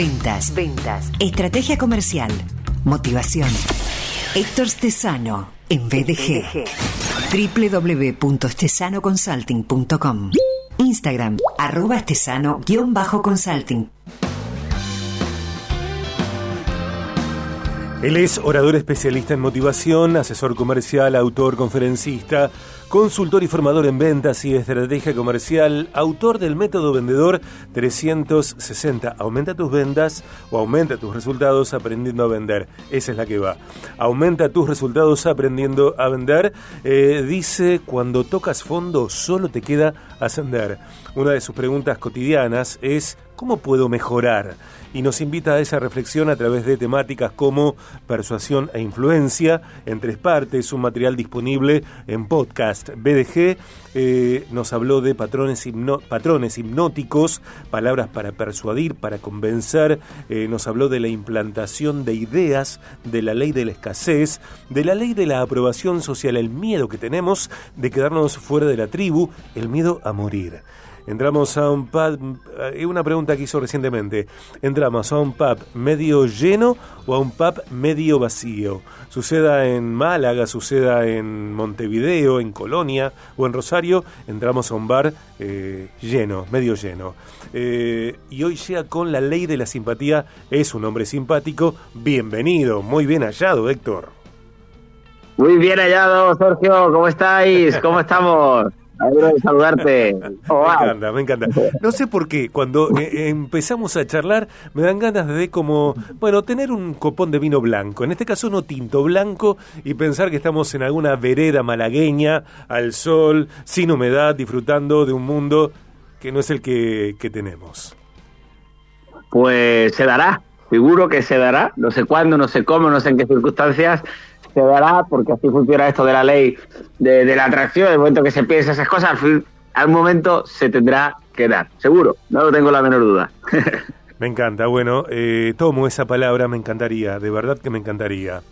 Ventas. Ventas. Estrategia comercial. Motivación. Héctor Stesano en BDG. www.stesanoconsulting.com Instagram, arroba estesano-consulting. Él es orador especialista en motivación, asesor comercial, autor, conferencista, consultor y formador en ventas y estrategia comercial, autor del método vendedor 360. Aumenta tus ventas o aumenta tus resultados aprendiendo a vender. Esa es la que va. Aumenta tus resultados aprendiendo a vender. Eh, dice, cuando tocas fondo solo te queda ascender. Una de sus preguntas cotidianas es, ¿cómo puedo mejorar? y nos invita a esa reflexión a través de temáticas como persuasión e influencia en tres partes, un material disponible en podcast. BDG eh, nos habló de patrones, patrones hipnóticos, palabras para persuadir, para convencer, eh, nos habló de la implantación de ideas, de la ley de la escasez, de la ley de la aprobación social, el miedo que tenemos de quedarnos fuera de la tribu, el miedo a morir. Entramos a un pub, eh, una pregunta que hizo recientemente, entramos a un pub medio lleno o a un pub medio vacío. Suceda en Málaga, suceda en Montevideo, en Colonia o en Rosario, entramos a un bar eh, lleno, medio lleno. Eh, y hoy llega con la ley de la simpatía, es un hombre simpático, bienvenido, muy bien hallado Héctor. Muy bien hallado, Sergio, ¿cómo estáis? ¿Cómo estamos? De saludarte. Oh, me encanta, me encanta. No sé por qué, cuando eh, empezamos a charlar, me dan ganas de como, bueno, tener un copón de vino blanco, en este caso uno tinto blanco, y pensar que estamos en alguna vereda malagueña, al sol, sin humedad, disfrutando de un mundo que no es el que, que tenemos. Pues se dará, seguro que se dará, no sé cuándo, no sé cómo, no sé en qué circunstancias, se dará, porque así funciona esto de la ley de, la atracción, el momento que se piensa esas cosas, al, fin, al momento se tendrá que dar, seguro, no lo tengo la menor duda. me encanta, bueno, eh, tomo esa palabra, me encantaría, de verdad que me encantaría.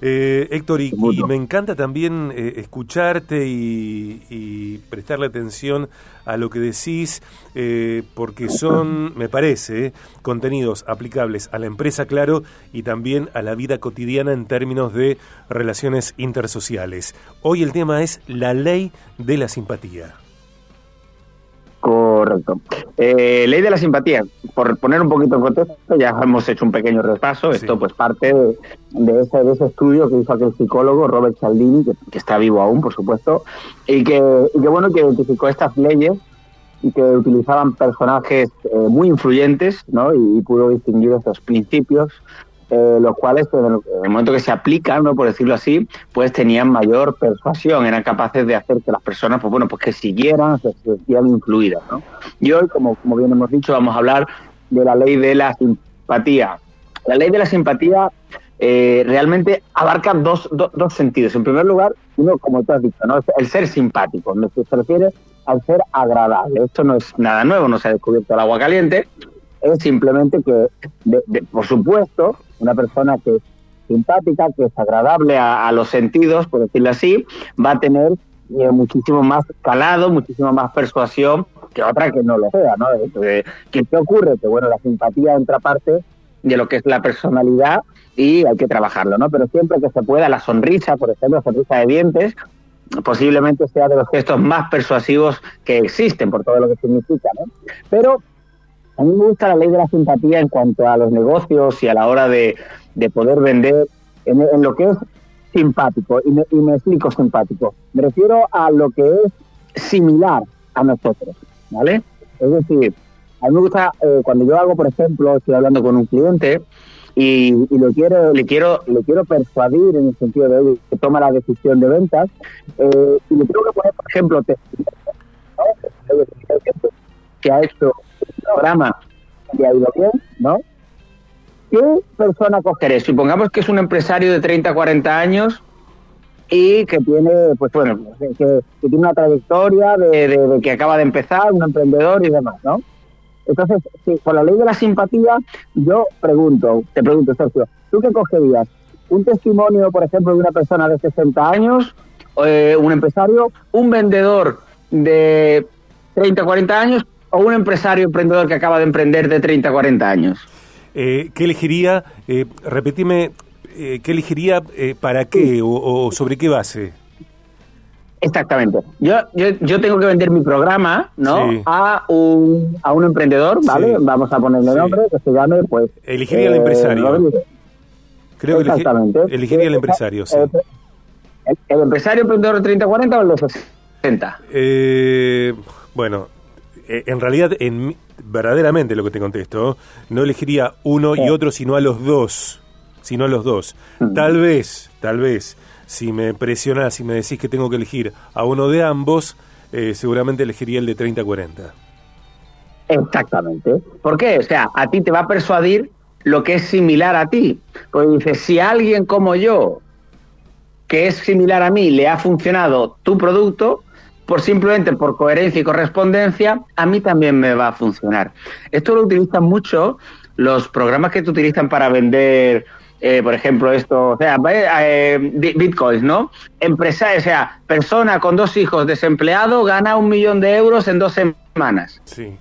Eh, Héctor, y, me encanta también eh, escucharte y, prestarle atención a lo que decís, eh, porque son, me parece, contenidos aplicables a la empresa, claro, y también a la vida cotidiana en términos de relaciones intersociales. Hoy el tema es la ley de la simpatía. Correcto. Eh, ley de la simpatía, por poner un poquito en contexto, ya hemos hecho un pequeño repaso. Esto, pues, parte de, ese, de ese estudio que hizo aquel psicólogo Robert Cialdini, que, está vivo aún, por supuesto, y que, y que, bueno, que identificó estas leyes y que utilizaban personajes eh, muy influyentes, ¿no? Y, y, pudo distinguir estos principios eh, los cuales pues, en el momento que se aplican, ¿no? por decirlo así, pues tenían mayor persuasión, eran capaces de hacer que las personas, pues bueno, pues que siguieran, se sentían influidas. ¿no? Y hoy, como, como bien hemos dicho, vamos a hablar de la ley de la simpatía. La ley de la simpatía eh, realmente abarca dos, dos sentidos. En primer lugar, uno, como tú has dicho, ¿no? el ser simpático, lo que se refiere al ser agradable. Esto no es nada nuevo, no se ha descubierto el agua caliente, es simplemente que, por supuesto, una persona que es simpática, que es agradable a, los sentidos, por decirlo así, va a tener eh, muchísimo más calado, muchísimo más persuasión que otra que no lo sea, ¿no? ¿Qué, ¿Qué ocurre? Que, bueno, la simpatía entra parte de lo que es la personalidad y hay que trabajarlo, ¿no? Pero siempre que se pueda, la sonrisa, por ejemplo, sonrisa de dientes, posiblemente sea de los gestos más persuasivos que existen, por todo lo que significa, ¿no? Pero a mí me gusta la ley de la simpatía en cuanto a los negocios y a la hora de, poder vender en, lo que es simpático. Y me, explico simpático. Me refiero a lo que es similar a nosotros, ¿vale? Es decir, a mí me gusta eh, cuando yo hago, por ejemplo, estoy hablando con un cliente y, lo quiero, le quiero, le quiero persuadir en el sentido de que toma la decisión de ventas eh, y le que poner, por ejemplo, ha hecho programa y ha ido bien, ¿no? ¿Qué persona cogeré? Supongamos que es un empresario de 30, 40 años y que tiene, pues bueno, que, tiene una trayectoria de, que acaba de empezar, un emprendedor y demás, ¿no? Entonces, si, por la ley de la simpatía, yo pregunto, te pregunto, Sergio, ¿tú qué cogerías? ¿Un testimonio, por ejemplo, de una persona de 60 años, eh, un empresario, un vendedor de 30, 40 años o un empresario emprendedor que acaba de emprender de 30 a 40 años? ¿qué elegiría? repetime, ¿qué elegiría para qué o, sobre qué base? Exactamente. Yo, yo, yo, tengo que vender mi programa, ¿no? A, un, a un emprendedor, ¿vale? Vamos a ponerle nombre, que se llame, pues... Elegiría al empresario. Creo que elegiría al empresario, sí. ¿El, empresario emprendedor de 30-40 o el de 60? Eh, bueno, eh, en realidad, en, verdaderamente lo que te contesto, no elegiría uno y otro, sino a los dos. Sino a los dos. Mm. Tal vez, tal vez, si me presionás y me decís que tengo que elegir a uno de ambos, eh, seguramente elegiría el de 30-40. Exactamente. ¿Por qué? O sea, a ti te va a persuadir lo que es similar a ti. Porque dices, si alguien como yo que es similar a mí le ha funcionado tu producto, por simplemente por coherencia y correspondencia, a mí también me va a funcionar. Esto lo utilizan mucho los programas que te utilizan para vender, eh, por ejemplo, esto, o sea, eh, bitcoins, ¿no? Empresa, o sea, persona con dos hijos desempleado gana un millón de euros en dos semanas. Sí.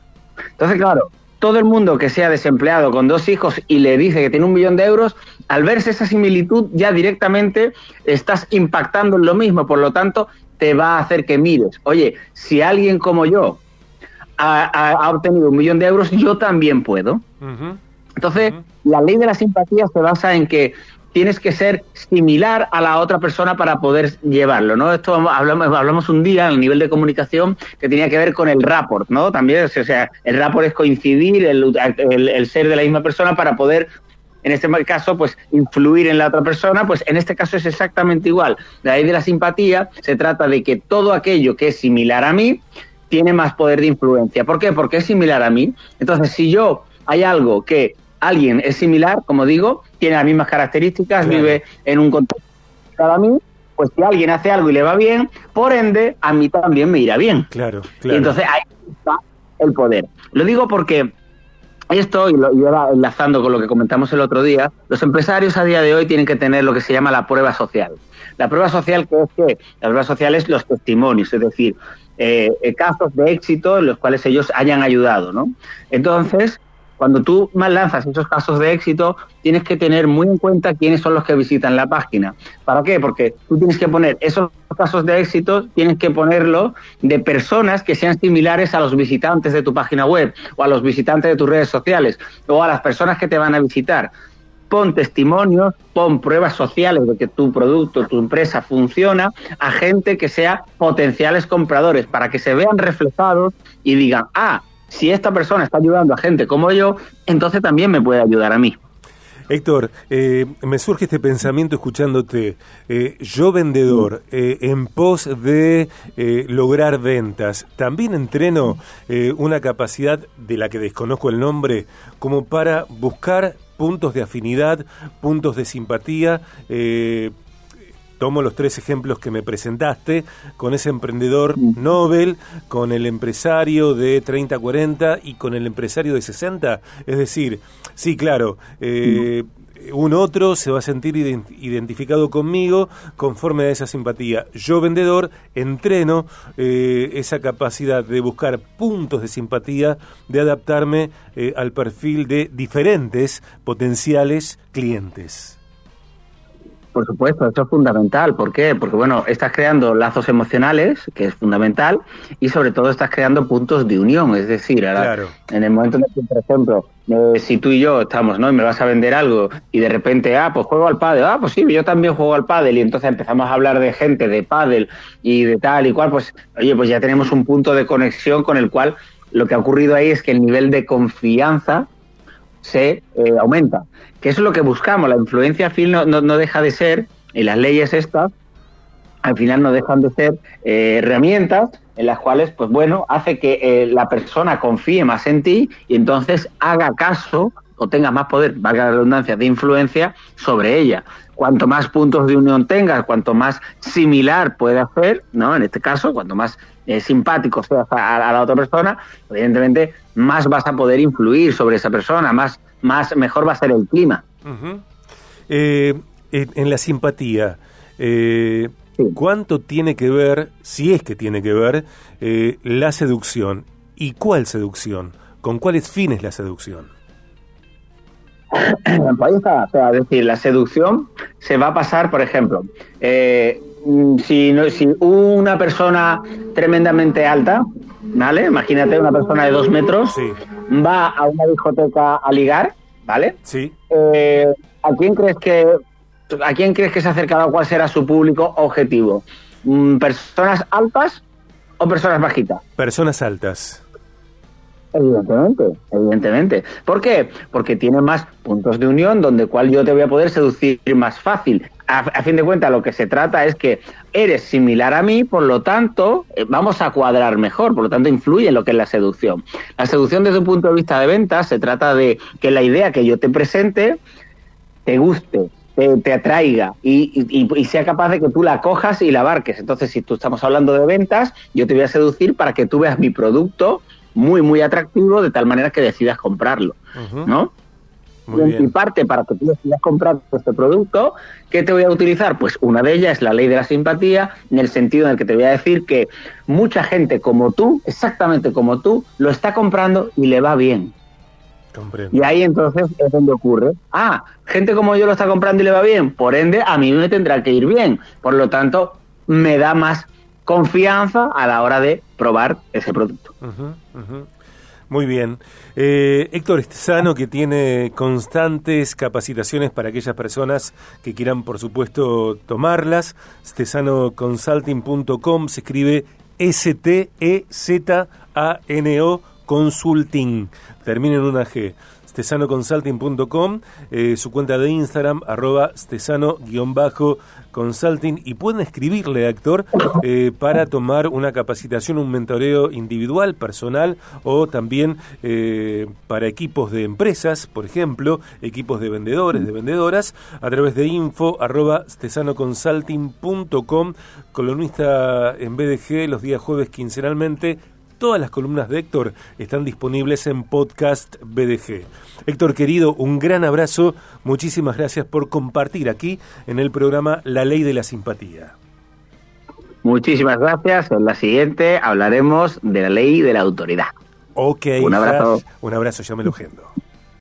Entonces, claro, todo el mundo que sea desempleado con dos hijos y le dice que tiene un millón de euros, al verse esa similitud ya directamente estás impactando en lo mismo, por lo tanto te va a hacer que mires, oye, si alguien como yo ha, obtenido un millón de euros, yo también puedo. Entonces, la ley de la simpatía se basa en que tienes que ser similar a la otra persona para poder llevarlo, ¿no? Esto hablamos, hablamos un día en el nivel de comunicación que tenía que ver con el rapport, ¿no? También, o sea, el rapport es coincidir, el, ser de la misma persona para poder en este caso, pues influir en la otra persona, pues en este caso es exactamente igual. La ley de la simpatía se trata de que todo aquello que es similar a mí tiene más poder de influencia. ¿Por qué? Porque es similar a mí. Entonces, si yo hay algo que alguien es similar, como digo, tiene las mismas características, vive en un contexto a mí, pues si alguien hace algo y le va bien, por ende, a mí también me irá bien. Claro, claro. Y entonces ahí está el poder. Lo digo porque esto, y, lo, y ahora enlazando con lo que comentamos el otro día, los empresarios a día de hoy tienen que tener lo que se llama la prueba social. La prueba social, que es que la prueba social es los testimonios, es decir, eh, casos de éxito en los cuales ellos hayan ayudado, ¿no? Entonces, cuando tú más lanzas esos casos de éxito, tienes que tener muy en cuenta quiénes son los que visitan la página. ¿Para qué? Porque tú tienes que poner esos casos de éxito, tienes que ponerlo de personas que sean similares a los visitantes de tu página web o a los visitantes de tus redes sociales o a las personas que te van a visitar. Pon testimonios, pon pruebas sociales de que tu producto, tu empresa funciona a gente que sea potenciales compradores para que se vean reflejados y digan, ah, si esta persona está ayudando a gente como yo, entonces también me puede ayudar a mí. Héctor, eh, me surge este pensamiento escuchándote. Eh, yo vendedor, eh, en pos de lograr ventas, también entreno una capacidad de la que desconozco el nombre, como para buscar puntos de afinidad, puntos de simpatía, tomo los tres ejemplos que me presentaste, con ese emprendedor Nobel, con el empresario de 30 40 y con el empresario de 60. Es decir, sí, claro, eh, un otro se va a sentir identificado conmigo conforme a esa simpatía. Yo, vendedor, entreno eh, esa capacidad de buscar puntos de simpatía, de adaptarme eh, al perfil de diferentes potenciales clientes. Por supuesto, eso es fundamental. ¿Por qué? Porque, bueno, estás creando lazos emocionales, que es fundamental, y sobre todo estás creando puntos de unión. Es decir, en el momento en que, por ejemplo, eh, si tú y yo estamos, ¿no? Y me vas a vender algo y de repente, ah, pues juego al pádel, ah, pues sí, yo también juego al pádel y entonces empezamos a hablar de gente de pádel y de tal y cual, pues, oye, pues ya tenemos un punto de conexión con el cual lo que ha ocurrido ahí es que el nivel de confianza se eh, aumenta. Que eso es lo que buscamos. La influencia al fin no, no, deja de ser, y las leyes estas, al final no dejan de ser eh, herramientas en las cuales, pues bueno, hace que eh, la persona confíe más en ti y entonces haga caso o tenga más poder, valga la redundancia, de influencia sobre ella. Cuanto más puntos de unión tengas, cuanto más similar puede hacer, ¿no? En este caso, cuanto más eh, simpático seas a, la otra persona, evidentemente más vas a poder influir sobre esa persona, más, más mejor va a ser el clima. Eh, en la simpatía, eh, ¿cuánto tiene que ver, si es que tiene que ver, la seducción? ¿Y cuál seducción? ¿Con cuáles fines la seducción? Pues ahí está. O sea, es decir, la seducción se va a pasar, por ejemplo, eh, si, no, si una persona tremendamente alta, ¿vale? Imagínate una persona de dos metros, va a una discoteca a ligar, ¿vale? Sí. Eh, ¿A quién crees que a quién crees que se ha acercado? ¿Cuál será su público objetivo? Mm, ¿Personas altas o personas bajitas? Personas altas. Evidentemente, evidentemente. ¿Por qué? Porque tiene más puntos de unión donde cual yo te voy a poder seducir más fácil. A, fin de cuentas, lo que se trata es que eres similar a mí, por lo tanto, eh, vamos a cuadrar mejor, por lo tanto, influye en lo que es la seducción. La seducción desde un punto de vista de ventas se trata de que la idea que yo te presente te guste, te, atraiga y, y, sea capaz de que tú la cojas y la abarques. Entonces, si tú estamos hablando de ventas, yo te voy a seducir para que tú veas mi producto muy, muy atractivo de tal manera que decidas comprarlo, ¿no? y parte para que tú decidas comprar este producto, ¿qué te voy a utilizar? Pues una de ellas es la ley de la simpatía, en el sentido en el que te voy a decir que mucha gente como tú, exactamente como tú, lo está comprando y le va bien. Y ahí entonces es donde ocurre. Ah, gente como yo lo está comprando y le va bien, por ende a mí me tendrá que ir bien. Por lo tanto, me da más confianza a la hora de probar ese producto. Muy bien. Eh, Héctor Estesano, que tiene constantes capacitaciones para aquellas personas que quieran, por supuesto, tomarlas. Stesanoconsulting.com se escribe S-T-E-Z-A-N-O Consulting. Termina en una G stesanoconsulting.com, eh, su cuenta de Instagram, arroba stesano-consulting, y pueden escribirle, actor, eh, para tomar una capacitación, un mentoreo individual, personal, o también eh, para equipos de empresas, por ejemplo, equipos de vendedores, de vendedoras, a través de info, stesanoconsulting.com, columnista en BDG los días jueves quincenalmente, Todas las columnas de Héctor están disponibles en podcast BDG. Héctor querido, un gran abrazo. Muchísimas gracias por compartir aquí en el programa La Ley de la Simpatía. Muchísimas gracias. En la siguiente hablaremos de la ley de la autoridad. Ok. Un abrazo. Un abrazo, yo me lo agendo.